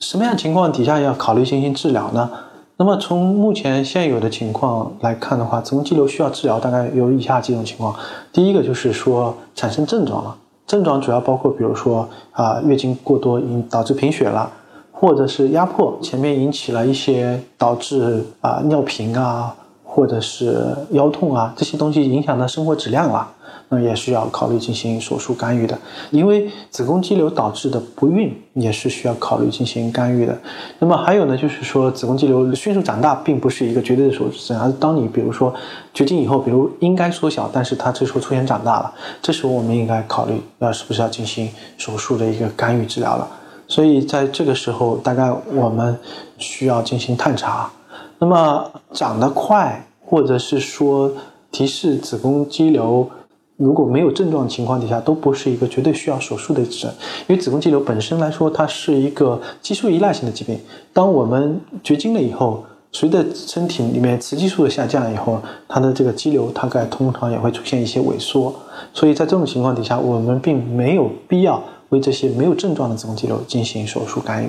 什么样情况底下要考虑进行治疗呢？那么从目前现有的情况来看的话，子宫肌瘤需要治疗大概有以下几种情况。第一个就是说产生症状了，症状主要包括比如说啊月经过多引导致贫血了，或者是压迫前面引起了一些导致啊尿频啊。或者是腰痛啊，这些东西影响到生活质量了，那也需要考虑进行手术干预的。因为子宫肌瘤导致的不孕也是需要考虑进行干预的。那么还有呢，就是说子宫肌瘤迅速长大，并不是一个绝对的手术，而当你比如说绝经以后，比如应该缩小，但是它这时候出现长大了，这时候我们应该考虑要是不是要进行手术的一个干预治疗了。所以在这个时候，大概我们需要进行探查。那么长得快。或者是说提示子宫肌瘤如果没有症状情况底下，都不是一个绝对需要手术的症，因为子宫肌瘤本身来说，它是一个激素依赖性的疾病。当我们绝经了以后，随着身体里面雌激素的下降以后，它的这个肌瘤大概通常也会出现一些萎缩。所以在这种情况底下，我们并没有必要为这些没有症状的子宫肌瘤进行手术干预。